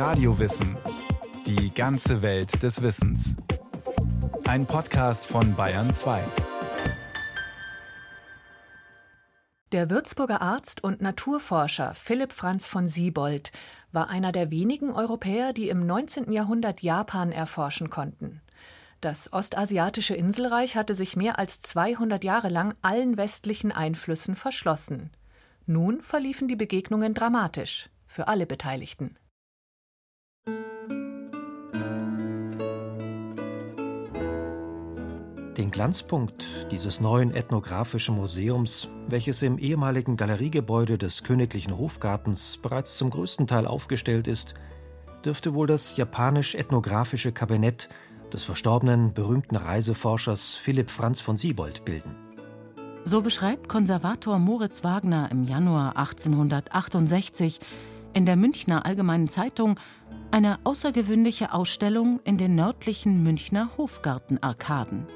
Radiowissen. Die ganze Welt des Wissens. Ein Podcast von Bayern 2. Der Würzburger Arzt und Naturforscher Philipp Franz von Siebold war einer der wenigen Europäer, die im 19. Jahrhundert Japan erforschen konnten. Das ostasiatische Inselreich hatte sich mehr als 200 Jahre lang allen westlichen Einflüssen verschlossen. Nun verliefen die Begegnungen dramatisch für alle Beteiligten. Den Glanzpunkt dieses neuen ethnografischen Museums, welches im ehemaligen Galeriegebäude des Königlichen Hofgartens bereits zum größten Teil aufgestellt ist, dürfte wohl das japanisch-ethnografische Kabinett des verstorbenen berühmten Reiseforschers Philipp Franz von Siebold bilden. So beschreibt Konservator Moritz Wagner im Januar 1868 in der Münchner Allgemeinen Zeitung eine außergewöhnliche Ausstellung in den nördlichen Münchner Hofgartenarkaden.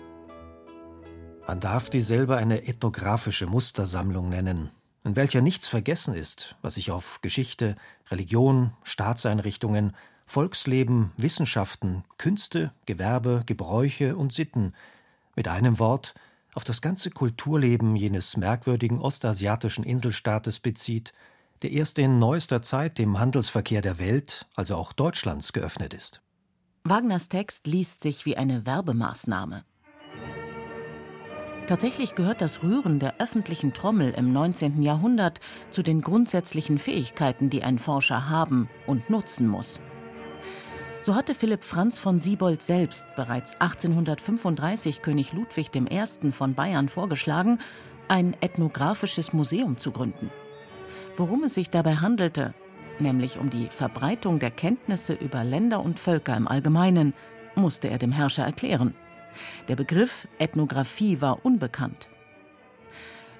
Man darf dieselbe eine ethnografische Mustersammlung nennen, in welcher nichts vergessen ist, was sich auf Geschichte, Religion, Staatseinrichtungen, Volksleben, Wissenschaften, Künste, Gewerbe, Gebräuche und Sitten, mit einem Wort, auf das ganze Kulturleben jenes merkwürdigen ostasiatischen Inselstaates bezieht, der erst in neuester Zeit dem Handelsverkehr der Welt, also auch Deutschlands, geöffnet ist. Wagners Text liest sich wie eine Werbemaßnahme. Tatsächlich gehört das Rühren der öffentlichen Trommel im 19. Jahrhundert zu den grundsätzlichen Fähigkeiten, die ein Forscher haben und nutzen muss. So hatte Philipp Franz von Siebold selbst bereits 1835 König Ludwig I. von Bayern vorgeschlagen, ein ethnografisches Museum zu gründen. Worum es sich dabei handelte, nämlich um die Verbreitung der Kenntnisse über Länder und Völker im Allgemeinen, musste er dem Herrscher erklären. Der Begriff Ethnographie war unbekannt.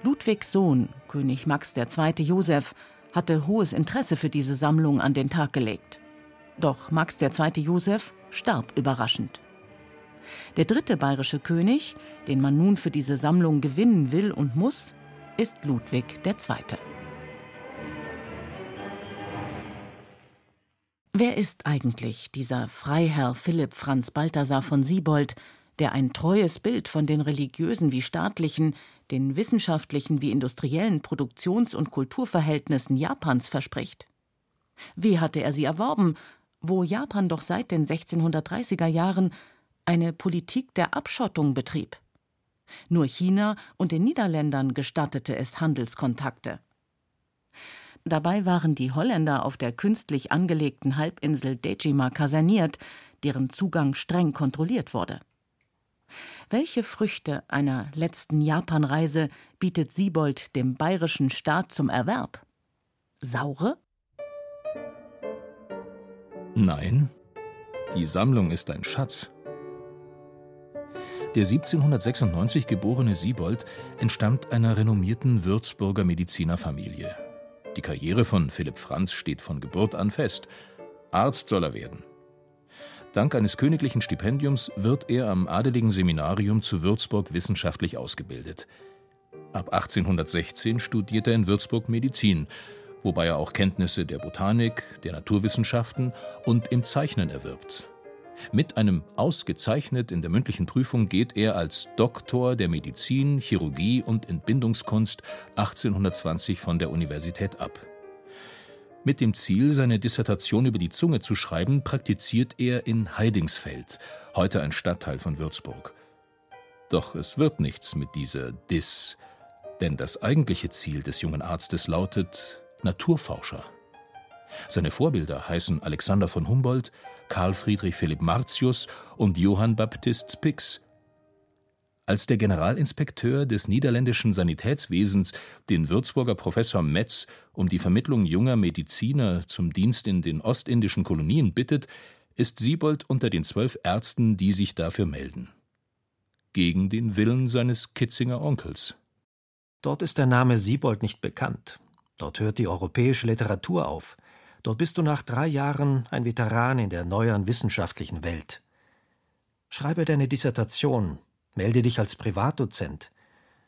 Ludwigs Sohn, König Max II. Joseph, hatte hohes Interesse für diese Sammlung an den Tag gelegt. Doch Max II. Joseph starb überraschend. Der dritte bayerische König, den man nun für diese Sammlung gewinnen will und muss, ist Ludwig II. Wer ist eigentlich dieser Freiherr Philipp Franz Balthasar von Siebold, der ein treues Bild von den religiösen wie staatlichen, den wissenschaftlichen wie industriellen Produktions- und Kulturverhältnissen Japans verspricht. Wie hatte er sie erworben, wo Japan doch seit den 1630er Jahren eine Politik der Abschottung betrieb? Nur China und den Niederländern gestattete es Handelskontakte. Dabei waren die Holländer auf der künstlich angelegten Halbinsel Dejima kaserniert, deren Zugang streng kontrolliert wurde. Welche Früchte einer letzten Japanreise bietet Siebold dem bayerischen Staat zum Erwerb? Saure? Nein, die Sammlung ist ein Schatz. Der 1796 geborene Siebold entstammt einer renommierten Würzburger Medizinerfamilie. Die Karriere von Philipp Franz steht von Geburt an fest. Arzt soll er werden. Dank eines königlichen Stipendiums wird er am Adeligen Seminarium zu Würzburg wissenschaftlich ausgebildet. Ab 1816 studiert er in Würzburg Medizin, wobei er auch Kenntnisse der Botanik, der Naturwissenschaften und im Zeichnen erwirbt. Mit einem ausgezeichnet in der mündlichen Prüfung geht er als Doktor der Medizin, Chirurgie und Entbindungskunst 1820 von der Universität ab. Mit dem Ziel, seine Dissertation über die Zunge zu schreiben, praktiziert er in Heidingsfeld, heute ein Stadtteil von Würzburg. Doch es wird nichts mit dieser Dis, denn das eigentliche Ziel des jungen Arztes lautet Naturforscher. Seine Vorbilder heißen Alexander von Humboldt, Karl Friedrich Philipp Martius und Johann Baptist Spix, als der Generalinspekteur des niederländischen Sanitätswesens den Würzburger Professor Metz um die Vermittlung junger Mediziner zum Dienst in den ostindischen Kolonien bittet, ist Siebold unter den zwölf Ärzten, die sich dafür melden. Gegen den Willen seines Kitzinger Onkels. Dort ist der Name Siebold nicht bekannt. Dort hört die europäische Literatur auf. Dort bist du nach drei Jahren ein Veteran in der neueren wissenschaftlichen Welt. Schreibe deine Dissertation, Melde dich als Privatdozent.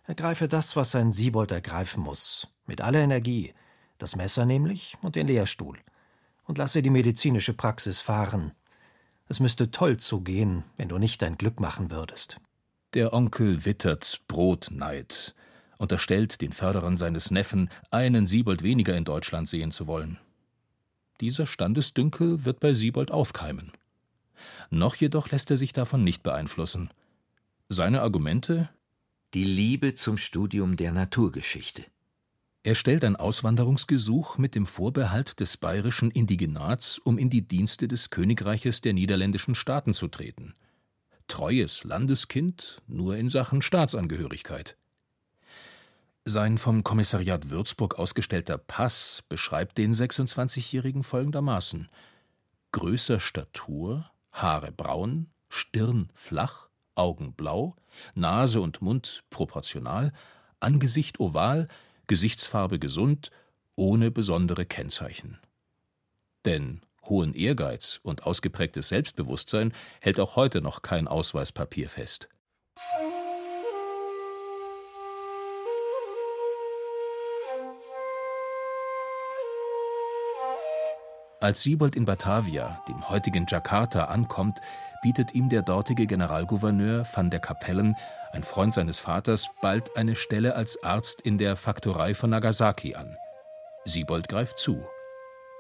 Ergreife das, was ein Siebold ergreifen muss, mit aller Energie, das Messer nämlich und den Lehrstuhl. und lasse die medizinische Praxis fahren. Es müsste toll zugehen, wenn du nicht dein Glück machen würdest. Der Onkel wittert Brotneid, unterstellt den Förderern seines Neffen, einen Siebold weniger in Deutschland sehen zu wollen. Dieser Standesdünkel wird bei Siebold aufkeimen. Noch jedoch lässt er sich davon nicht beeinflussen. Seine Argumente? Die Liebe zum Studium der Naturgeschichte. Er stellt ein Auswanderungsgesuch mit dem Vorbehalt des bayerischen Indigenats, um in die Dienste des Königreiches der niederländischen Staaten zu treten. Treues Landeskind, nur in Sachen Staatsangehörigkeit. Sein vom Kommissariat Würzburg ausgestellter Pass beschreibt den 26-Jährigen folgendermaßen: Größer Statur, Haare braun, Stirn flach, Augen blau, Nase und Mund proportional, Angesicht oval, Gesichtsfarbe gesund, ohne besondere Kennzeichen. Denn hohen Ehrgeiz und ausgeprägtes Selbstbewusstsein hält auch heute noch kein Ausweispapier fest. Als Siebold in Batavia, dem heutigen Jakarta, ankommt, bietet ihm der dortige Generalgouverneur van der Kapellen, ein Freund seines Vaters, bald eine Stelle als Arzt in der Faktorei von Nagasaki an. Siebold greift zu.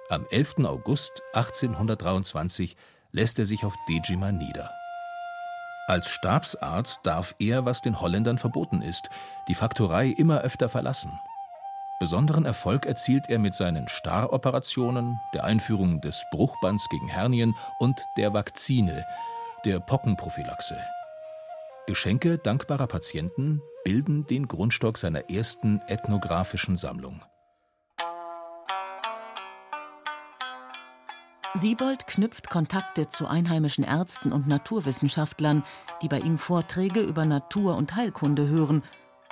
Am 11. August 1823 lässt er sich auf Dejima nieder. Als Stabsarzt darf er, was den Holländern verboten ist, die Faktorei immer öfter verlassen. Besonderen Erfolg erzielt er mit seinen Staroperationen, der Einführung des Bruchbands gegen Hernien und der Vakzine, der Pockenprophylaxe. Geschenke dankbarer Patienten bilden den Grundstock seiner ersten ethnographischen Sammlung. Siebold knüpft Kontakte zu einheimischen Ärzten und Naturwissenschaftlern, die bei ihm Vorträge über Natur und Heilkunde hören,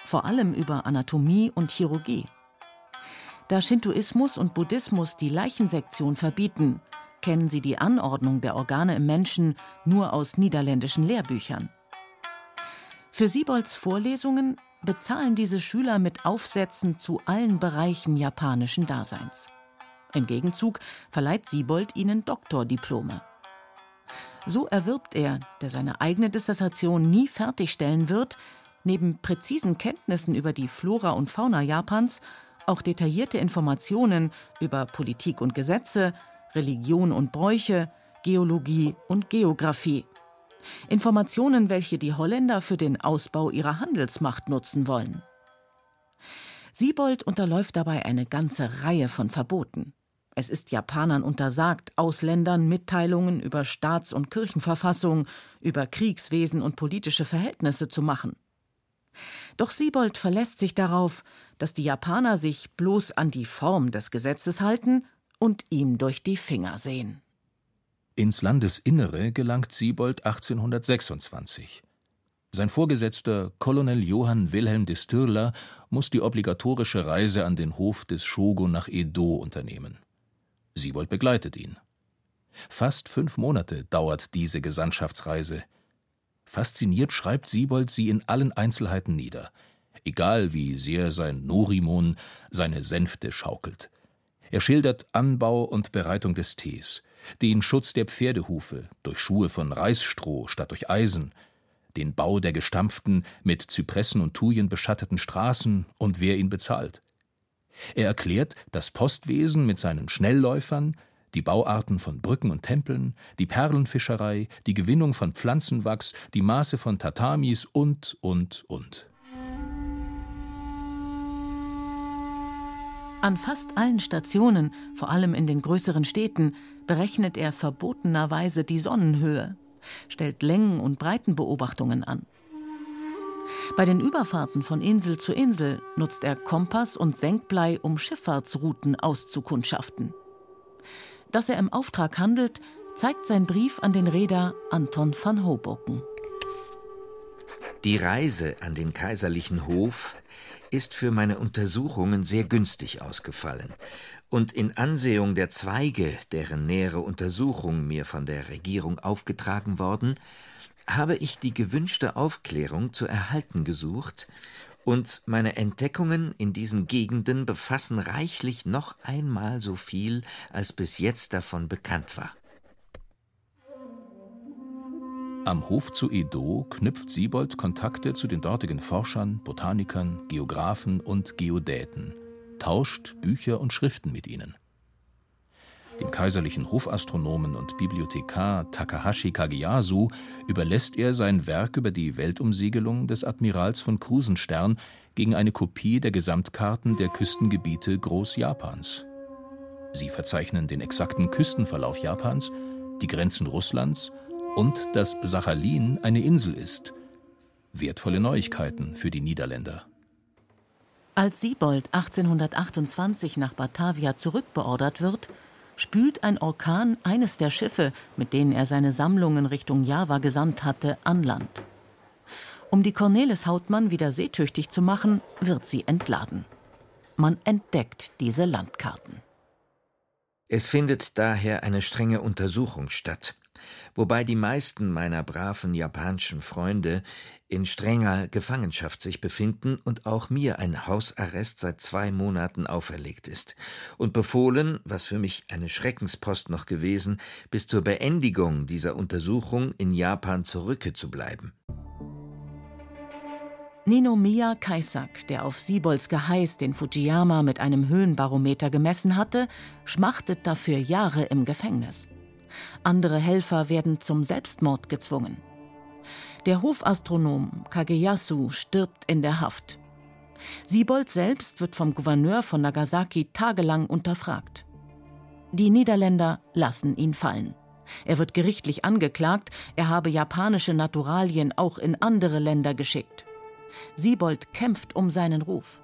vor allem über Anatomie und Chirurgie. Da Shintoismus und Buddhismus die Leichensektion verbieten, kennen sie die Anordnung der Organe im Menschen nur aus niederländischen Lehrbüchern. Für Siebolds Vorlesungen bezahlen diese Schüler mit Aufsätzen zu allen Bereichen japanischen Daseins. Im Gegenzug verleiht Siebold ihnen Doktordiplome. So erwirbt er, der seine eigene Dissertation nie fertigstellen wird, neben präzisen Kenntnissen über die Flora und Fauna Japans auch detaillierte Informationen über Politik und Gesetze, Religion und Bräuche, Geologie und Geographie. Informationen, welche die Holländer für den Ausbau ihrer Handelsmacht nutzen wollen. Siebold unterläuft dabei eine ganze Reihe von Verboten. Es ist Japanern untersagt, Ausländern Mitteilungen über Staats- und Kirchenverfassung, über Kriegswesen und politische Verhältnisse zu machen. Doch Siebold verlässt sich darauf, dass die Japaner sich bloß an die Form des Gesetzes halten und ihm durch die Finger sehen. Ins Landesinnere gelangt Siebold 1826. Sein Vorgesetzter, Colonel Johann Wilhelm de Stürler, muss die obligatorische Reise an den Hof des Shogun nach Edo unternehmen. Siebold begleitet ihn. Fast fünf Monate dauert diese Gesandtschaftsreise. Fasziniert schreibt Siebold sie in allen Einzelheiten nieder, egal wie sehr sein Norimon seine Sänfte schaukelt. Er schildert Anbau und Bereitung des Tees, den Schutz der Pferdehufe durch Schuhe von Reisstroh statt durch Eisen, den Bau der gestampften, mit Zypressen und Thujen beschatteten Straßen und wer ihn bezahlt. Er erklärt das Postwesen mit seinen Schnellläufern, die Bauarten von Brücken und Tempeln, die Perlenfischerei, die Gewinnung von Pflanzenwachs, die Maße von Tatamis und, und, und. An fast allen Stationen, vor allem in den größeren Städten, berechnet er verbotenerweise die Sonnenhöhe, stellt Längen- und Breitenbeobachtungen an. Bei den Überfahrten von Insel zu Insel nutzt er Kompass und Senkblei, um Schifffahrtsrouten auszukundschaften. Dass er im Auftrag handelt, zeigt sein Brief an den Reeder Anton van Hoboken. Die Reise an den kaiserlichen Hof ist für meine Untersuchungen sehr günstig ausgefallen, und in Ansehung der Zweige, deren nähere Untersuchung mir von der Regierung aufgetragen worden, habe ich die gewünschte Aufklärung zu erhalten gesucht Und meine Entdeckungen in diesen Gegenden befassen reichlich noch einmal so viel, als bis jetzt davon bekannt war. Am Hof zu Edo knüpft Siebold Kontakte zu den dortigen Forschern, Botanikern, Geographen und Geodäten, tauscht Bücher und Schriften mit ihnen. Dem kaiserlichen Hofastronomen und Bibliothekar Takahashi Kageyasu überlässt er sein Werk über die Weltumsegelung des Admirals von Krusenstern gegen eine Kopie der Gesamtkarten der Küstengebiete Großjapans. Sie verzeichnen den exakten Küstenverlauf Japans, die Grenzen Russlands und dass Sachalin eine Insel ist. Wertvolle Neuigkeiten für die Niederländer. Als Siebold 1828 nach Batavia zurückbeordert wird, spült ein Orkan eines der Schiffe, mit denen er seine Sammlungen Richtung Java gesandt hatte, an Land. Um die Cornelis Hautmann wieder seetüchtig zu machen, wird sie entladen. Man entdeckt diese Landkarten. Es findet daher eine strenge Untersuchung statt wobei die meisten meiner braven japanischen Freunde in strenger Gefangenschaft sich befinden und auch mir ein Hausarrest seit zwei Monaten auferlegt ist und befohlen, was für mich eine Schreckenspost noch gewesen, bis zur Beendigung dieser Untersuchung in Japan zurückzubleiben. Ninomiya Kaisak, der auf Siebolds Geheiß den Fujiyama mit einem Höhenbarometer gemessen hatte, schmachtet dafür Jahre im Gefängnis. Andere Helfer werden zum Selbstmord gezwungen. Der Hofastronom Kageyasu stirbt in der Haft. Siebold selbst wird vom Gouverneur von Nagasaki tagelang unterfragt. Die Niederländer lassen ihn fallen. Er wird gerichtlich angeklagt, er habe japanische Naturalien auch in andere Länder geschickt. Siebold kämpft um seinen Ruf.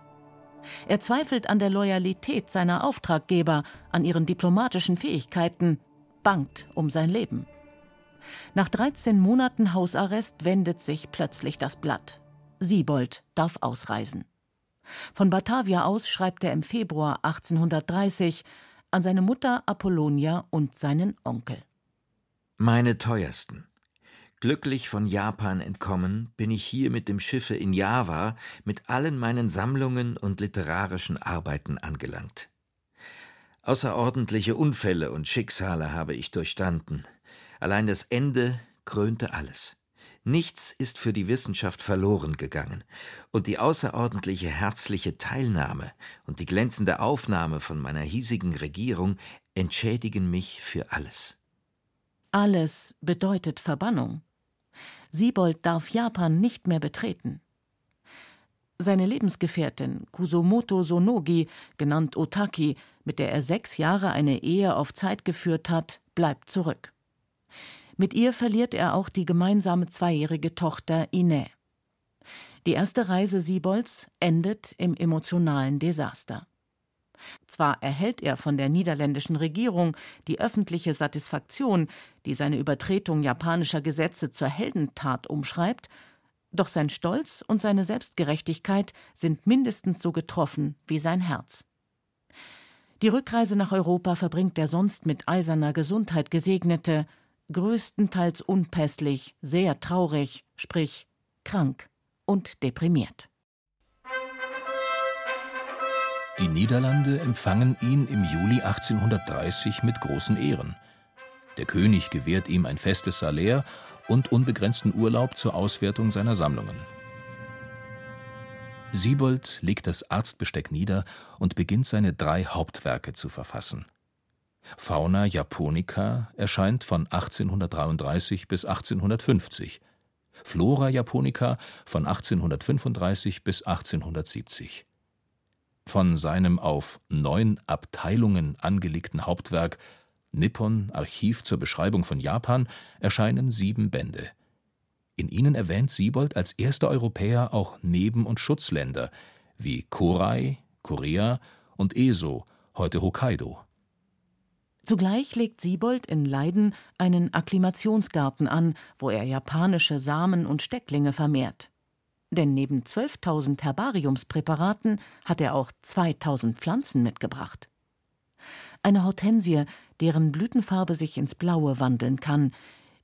Er zweifelt an der Loyalität seiner Auftraggeber, an ihren diplomatischen Fähigkeiten, bangt um sein Leben. Nach 13 Monaten Hausarrest wendet sich plötzlich das Blatt. Siebold darf ausreisen. Von Batavia aus schreibt er im Februar 1830 an seine Mutter Apollonia und seinen Onkel. Meine teuersten. Glücklich von Japan entkommen, bin ich hier mit dem Schiffe in Java mit allen meinen Sammlungen und literarischen Arbeiten angelangt. Außerordentliche Unfälle und Schicksale habe ich durchstanden. Allein das Ende krönte alles. Nichts ist für die Wissenschaft verloren gegangen, und die außerordentliche herzliche Teilnahme und die glänzende Aufnahme von meiner hiesigen Regierung entschädigen mich für alles. Alles bedeutet Verbannung. Siebold darf Japan nicht mehr betreten. Seine Lebensgefährtin Kusumoto Sonogi, genannt Otaki, mit der er sechs Jahre eine Ehe auf Zeit geführt hat, bleibt zurück. Mit ihr verliert er auch die gemeinsame zweijährige Tochter Ine. Die erste Reise Siebolds endet im emotionalen Desaster. Zwar erhält er von der niederländischen Regierung die öffentliche Satisfaktion, die seine Übertretung japanischer Gesetze zur Heldentat umschreibt, doch sein Stolz und seine Selbstgerechtigkeit sind mindestens so getroffen wie sein Herz. Die Rückreise nach Europa verbringt der sonst mit eiserner Gesundheit gesegnete, größtenteils unpässlich, sehr traurig, sprich krank und deprimiert. Die Niederlande empfangen ihn im Juli 1830 mit großen Ehren. Der König gewährt ihm ein festes Salär und unbegrenzten Urlaub zur Auswertung seiner Sammlungen. Siebold legt das Arztbesteck nieder und beginnt seine drei Hauptwerke zu verfassen. Fauna Japonica erscheint von 1833 bis 1850, Flora Japonica von 1835 bis 1870. Von seinem auf neun Abteilungen angelegten Hauptwerk Nippon Archiv zur Beschreibung von Japan erscheinen sieben Bände. In ihnen erwähnt Siebold als erster Europäer auch Neben- und Schutzländer wie Korai, Korea und Eso, heute Hokkaido. Zugleich legt Siebold in Leiden einen Akklimationsgarten an, wo er japanische Samen und Stecklinge vermehrt. Denn neben 12.000 Herbariumspräparaten hat er auch 2.000 Pflanzen mitgebracht. Eine Hortensie, deren Blütenfarbe sich ins Blaue wandeln kann,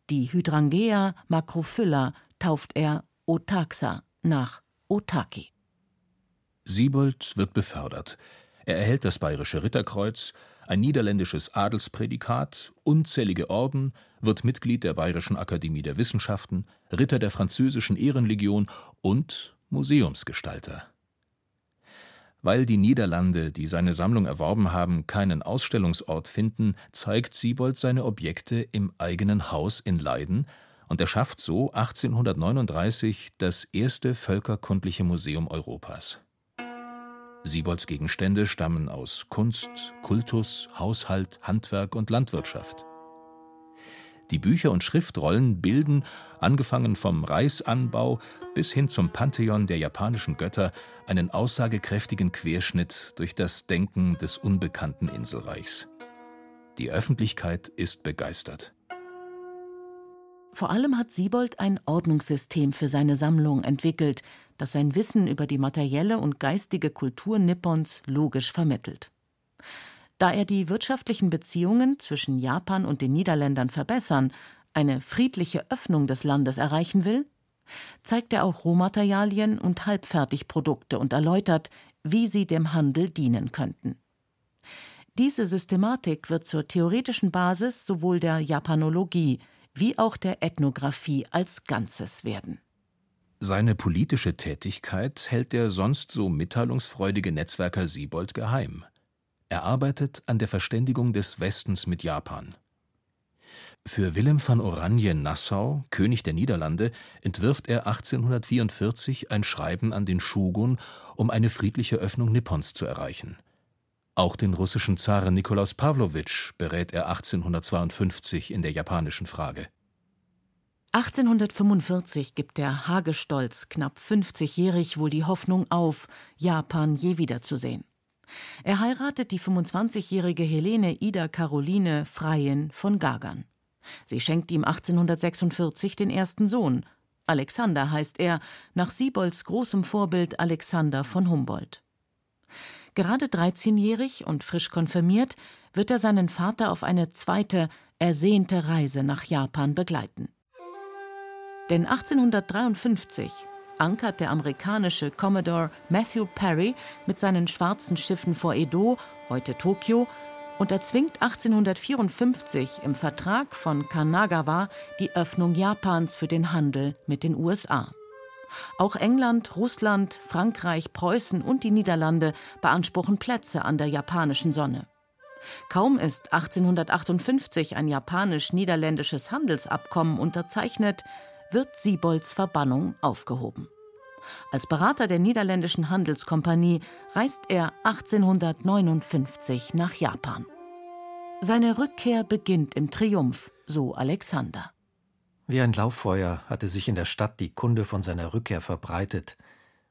die Hydrangea macrophylla tauft er Otaxa nach Otaki. Siebold wird befördert. Er erhält das Bayerische Ritterkreuz, ein niederländisches Adelsprädikat, unzählige Orden, wird Mitglied der Bayerischen Akademie der Wissenschaften, Ritter der französischen Ehrenlegion und Museumsgestalter. Weil die Niederlande, die seine Sammlung erworben haben, keinen Ausstellungsort finden, zeigt Siebold seine Objekte im eigenen Haus in Leiden und erschafft so 1839 das erste völkerkundliche Museum Europas. Siebolds Gegenstände stammen aus Kunst, Kultus, Haushalt, Handwerk und Landwirtschaft. Die Bücher und Schriftrollen bilden, angefangen vom Reisanbau bis hin zum Pantheon der japanischen Götter, einen aussagekräftigen Querschnitt durch das Denken des unbekannten Inselreichs. Die Öffentlichkeit ist begeistert. Vor allem hat Siebold ein Ordnungssystem für seine Sammlung entwickelt, das sein Wissen über die materielle und geistige Kultur Nippons logisch vermittelt. Da er die wirtschaftlichen Beziehungen zwischen Japan und den Niederländern verbessern, eine friedliche Öffnung des Landes erreichen will, zeigt er auch Rohmaterialien und Halbfertigprodukte und erläutert, wie sie dem Handel dienen könnten. Diese Systematik wird zur theoretischen Basis sowohl der Japanologie wie auch der Ethnographie als Ganzes werden. Seine politische Tätigkeit hält der sonst so mitteilungsfreudige Netzwerker Siebold geheim. Er arbeitet an der Verständigung des Westens mit Japan. Für Willem van Oranien-Nassau, König der Niederlande, entwirft er 1844 ein Schreiben an den Shogun, um eine friedliche Öffnung Nippons zu erreichen. Auch den russischen Zaren Nikolaus Pawlowitsch berät er 1852 in der japanischen Frage. 1845 gibt der Hagestolz, knapp 50-jährig, wohl die Hoffnung auf, Japan je wiederzusehen. Er heiratet die 25-jährige Helene Ida Caroline Freien von Gagern. Sie schenkt ihm 1846 den ersten Sohn. Alexander heißt er, nach Siebolds großem Vorbild Alexander von Humboldt. Gerade 13-jährig und frisch konfirmiert wird er seinen Vater auf eine zweite, ersehnte Reise nach Japan begleiten. Denn 1853 ankert der amerikanische Commodore Matthew Perry mit seinen schwarzen Schiffen vor Edo, heute Tokio, und erzwingt 1854 im Vertrag von Kanagawa die Öffnung Japans für den Handel mit den USA. Auch England, Russland, Frankreich, Preußen und die Niederlande beanspruchen Plätze an der japanischen Sonne. Kaum ist 1858 ein japanisch-niederländisches Handelsabkommen unterzeichnet, wird Siebolds Verbannung aufgehoben. Als Berater der niederländischen Handelskompanie reist er 1859 nach Japan. Seine Rückkehr beginnt im Triumph, so Alexander. Wie ein Lauffeuer hatte sich in der Stadt die Kunde von seiner Rückkehr verbreitet,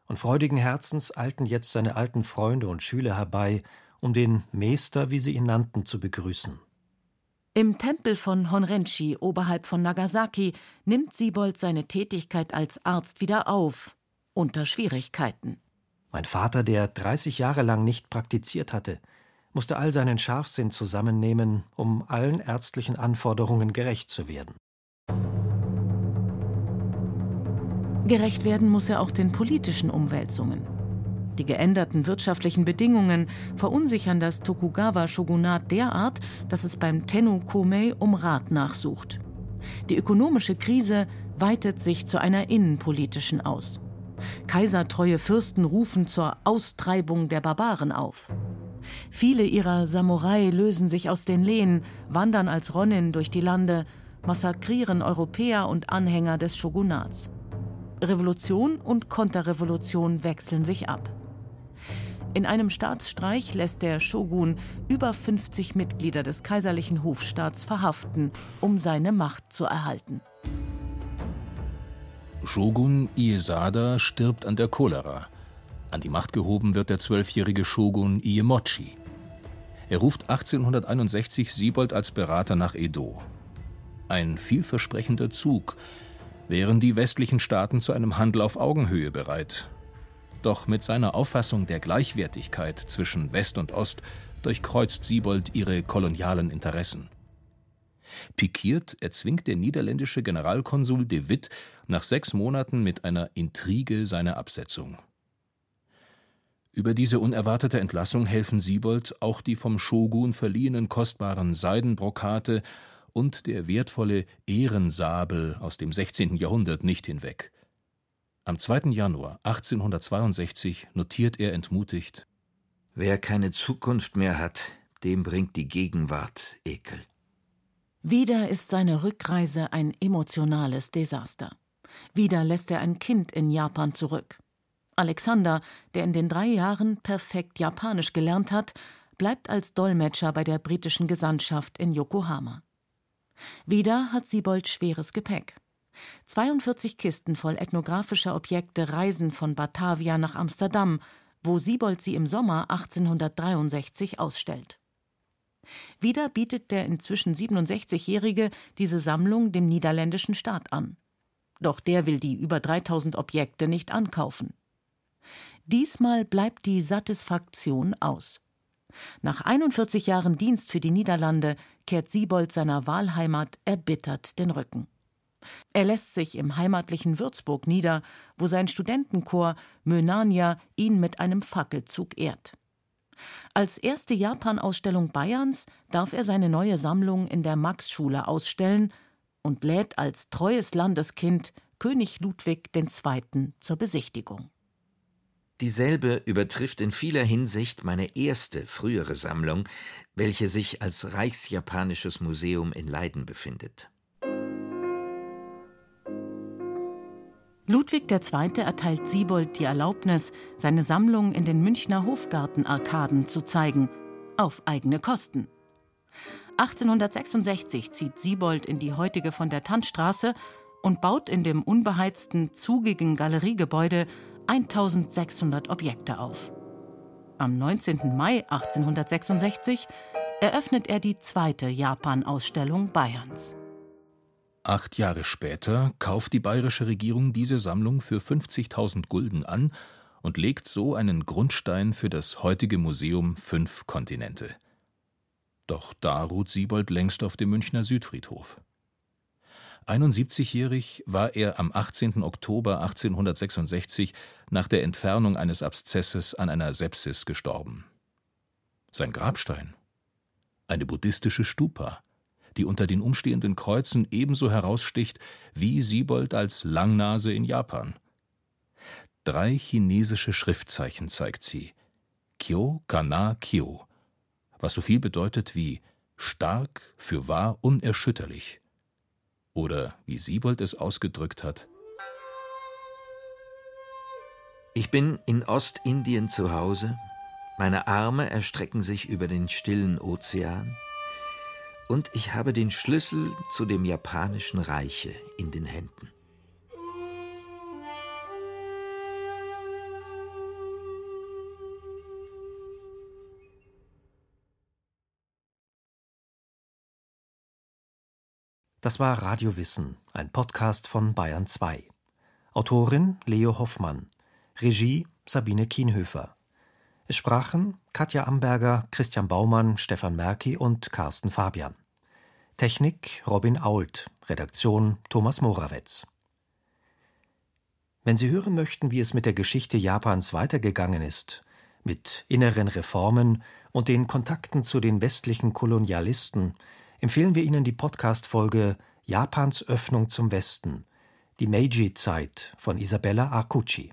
und freudigen Herzens eilten jetzt seine alten Freunde und Schüler herbei, um den Meester, wie sie ihn nannten, zu begrüßen. Im Tempel von Honrenchi oberhalb von Nagasaki nimmt Siebold seine Tätigkeit als Arzt wieder auf, unter Schwierigkeiten. Mein Vater, der 30 Jahre lang nicht praktiziert hatte, musste all seinen Scharfsinn zusammennehmen, um allen ärztlichen Anforderungen gerecht zu werden. Gerecht werden muss er auch den politischen Umwälzungen. Die geänderten wirtschaftlichen Bedingungen verunsichern das Tokugawa-Shogunat derart, dass es beim Tenno Komei um Rat nachsucht. Die ökonomische Krise weitet sich zu einer innenpolitischen aus. Kaisertreue Fürsten rufen zur Austreibung der Barbaren auf. Viele ihrer Samurai lösen sich aus den Lehen, wandern als Ronin durch die Lande, massakrieren Europäer und Anhänger des Shogunats. Revolution und Konterrevolution wechseln sich ab. In einem Staatsstreich lässt der Shogun über 50 Mitglieder des kaiserlichen Hofstaats verhaften, um seine Macht zu erhalten. Shogun Iesada stirbt an der Cholera. An die Macht gehoben wird der zwölfjährige Shogun Iemochi. Er ruft 1861 Siebold als Berater nach Edo. Ein vielversprechender Zug, wären die westlichen Staaten zu einem Handel auf Augenhöhe bereit. Doch mit seiner Auffassung der Gleichwertigkeit zwischen West und Ost durchkreuzt Siebold ihre kolonialen Interessen. Pikiert erzwingt der niederländische Generalkonsul de Witt nach sechs Monaten mit einer Intrige seine Absetzung. Über diese unerwartete Entlassung helfen Siebold auch die vom Shogun verliehenen kostbaren Seidenbrokate und der wertvolle Ehrensabel aus dem 16. Jahrhundert nicht hinweg. Am 2. Januar 1862 notiert er entmutigt: Wer keine Zukunft mehr hat, dem bringt die Gegenwart Ekel. Wieder ist seine Rückreise ein emotionales Desaster. Wieder lässt er ein Kind in Japan zurück. Alexander, der in den drei Jahren perfekt Japanisch gelernt hat, bleibt als Dolmetscher bei der britischen Gesandtschaft in Yokohama. Wieder hat Siebold schweres Gepäck. 42 Kisten voll ethnographischer Objekte reisen von Batavia nach Amsterdam, wo Siebold sie im Sommer 1863 ausstellt. Wieder bietet der inzwischen 67-Jährige diese Sammlung dem niederländischen Staat an. Doch der will die über 3000 Objekte nicht ankaufen. Diesmal bleibt die Satisfaktion aus. Nach 41 Jahren Dienst für die Niederlande kehrt Siebold seiner Wahlheimat erbittert den Rücken. Er lässt sich im heimatlichen Würzburg nieder, wo sein Studentenchor Mönania ihn mit einem Fackelzug ehrt. Als erste Japan-Ausstellung Bayerns darf er seine neue Sammlung in der Maxschule ausstellen und lädt als treues Landeskind König Ludwig II. zur Besichtigung. Dieselbe übertrifft in vieler Hinsicht meine erste frühere Sammlung, welche sich als Reichsjapanisches Museum in Leiden befindet. Ludwig II. erteilt Siebold die Erlaubnis, seine Sammlung in den Münchner Hofgartenarkaden zu zeigen, auf eigene Kosten. 1866 zieht Siebold in die heutige von der Tannstraße und baut in dem unbeheizten, zugigen Galeriegebäude 1600 Objekte auf. Am 19. Mai 1866 eröffnet er die zweite Japan-Ausstellung Bayerns. Acht Jahre später kauft die bayerische Regierung diese Sammlung für 50.000 Gulden an und legt so einen Grundstein für das heutige Museum Fünf Kontinente. Doch da ruht Siebold längst auf dem Münchner Südfriedhof. 71-jährig war er am 18. Oktober 1866 nach der Entfernung eines Abszesses an einer Sepsis gestorben. Sein Grabstein? Eine buddhistische Stupa, die unter den umstehenden Kreuzen ebenso heraussticht wie Siebold als Langnase in Japan. Drei chinesische Schriftzeichen zeigt sie. Kyo Kana Kyo, was so viel bedeutet wie stark, für wahr, unerschütterlich. Oder wie Siebold es ausgedrückt hat. Ich bin in Ostindien zu Hause, meine Arme erstrecken sich über den stillen Ozean, und ich habe den Schlüssel zu dem japanischen Reiche in den Händen. Das war Radio Wissen, ein Podcast von Bayern 2. Autorin Leo Hoffmann. Regie Sabine Kienhöfer. Es sprachen Katja Amberger, Christian Baumann, Stefan Merki und Carsten Fabian. Technik Robin Ault, Redaktion Thomas Morawetz. Wenn Sie hören möchten, wie es mit der Geschichte Japans weitergegangen ist, mit inneren Reformen und den Kontakten zu den westlichen Kolonialisten, empfehlen wir Ihnen die Podcast-Folge Japans Öffnung zum Westen, die Meiji-Zeit von Isabella Arcucci.